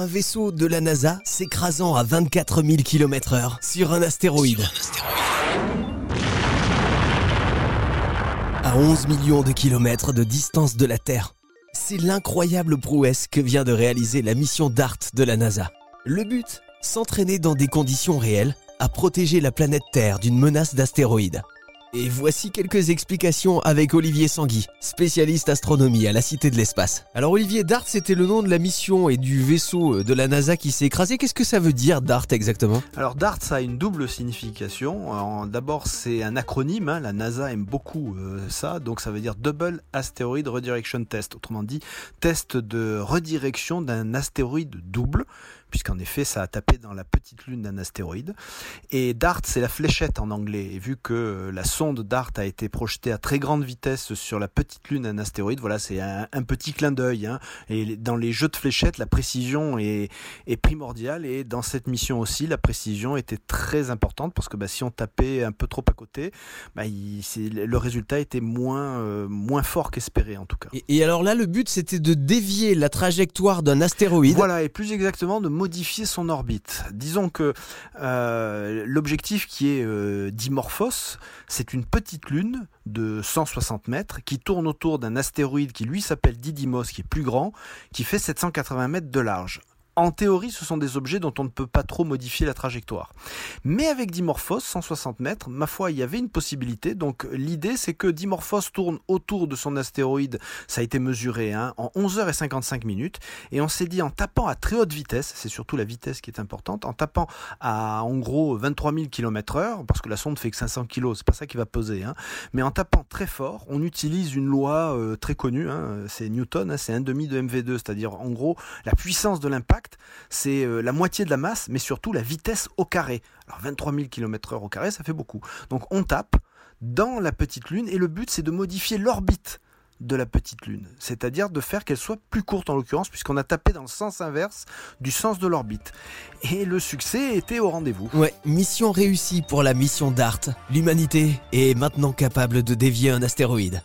Un vaisseau de la NASA s'écrasant à 24 000 km/h sur un astéroïde. À 11 millions de kilomètres de distance de la Terre. C'est l'incroyable prouesse que vient de réaliser la mission DART de la NASA. Le but S'entraîner dans des conditions réelles à protéger la planète Terre d'une menace d'astéroïdes. Et voici quelques explications avec Olivier Sanguy, spécialiste astronomie à la Cité de l'Espace. Alors Olivier, DART c'était le nom de la mission et du vaisseau de la NASA qui s'est écrasé. Qu'est-ce que ça veut dire DART exactement? Alors DART ça a une double signification. D'abord c'est un acronyme, hein. la NASA aime beaucoup euh, ça, donc ça veut dire Double Asteroid Redirection Test, autrement dit test de redirection d'un astéroïde double puisqu'en effet ça a tapé dans la petite lune d'un astéroïde. Et DART c'est la fléchette en anglais, et vu que la sonde DART a été projetée à très grande vitesse sur la petite lune d'un astéroïde, voilà c'est un, petit clin d'œil. Hein. Et dans les jeux de fléchettes, la précision est, est, primordiale, et dans cette mission aussi, la précision était très importante, parce que bah, si on tapait un peu trop à côté, bah, il, le résultat était moins, euh, moins fort qu'espéré en tout cas. Et, et alors là, le but c'était de dévier la trajectoire d'un astéroïde. Voilà, et plus exactement de modifier son orbite. Disons que euh, l'objectif qui est euh, Dimorphos, c'est une petite lune de 160 mètres qui tourne autour d'un astéroïde qui lui s'appelle Didymos, qui est plus grand, qui fait 780 mètres de large en théorie, ce sont des objets dont on ne peut pas trop modifier la trajectoire. Mais avec Dimorphos, 160 mètres, ma foi, il y avait une possibilité. Donc l'idée, c'est que Dimorphos tourne autour de son astéroïde. Ça a été mesuré hein, en 11h55 minutes. Et on s'est dit, en tapant à très haute vitesse, c'est surtout la vitesse qui est importante, en tapant à en gros 23 000 km heure, parce que la sonde fait que 500 kg, c'est pas ça qui va poser, hein, mais en tapant très fort, on utilise une loi euh, très connue, hein, c'est Newton, c'est un demi de MV2, c'est-à-dire en gros la puissance de l'impact c'est euh, la moitié de la masse, mais surtout la vitesse au carré. Alors 23 000 km/h au carré, ça fait beaucoup. Donc on tape dans la petite lune et le but c'est de modifier l'orbite de la petite lune, c'est-à-dire de faire qu'elle soit plus courte en l'occurrence, puisqu'on a tapé dans le sens inverse du sens de l'orbite. Et le succès était au rendez-vous. Ouais, mission réussie pour la mission DART. L'humanité est maintenant capable de dévier un astéroïde.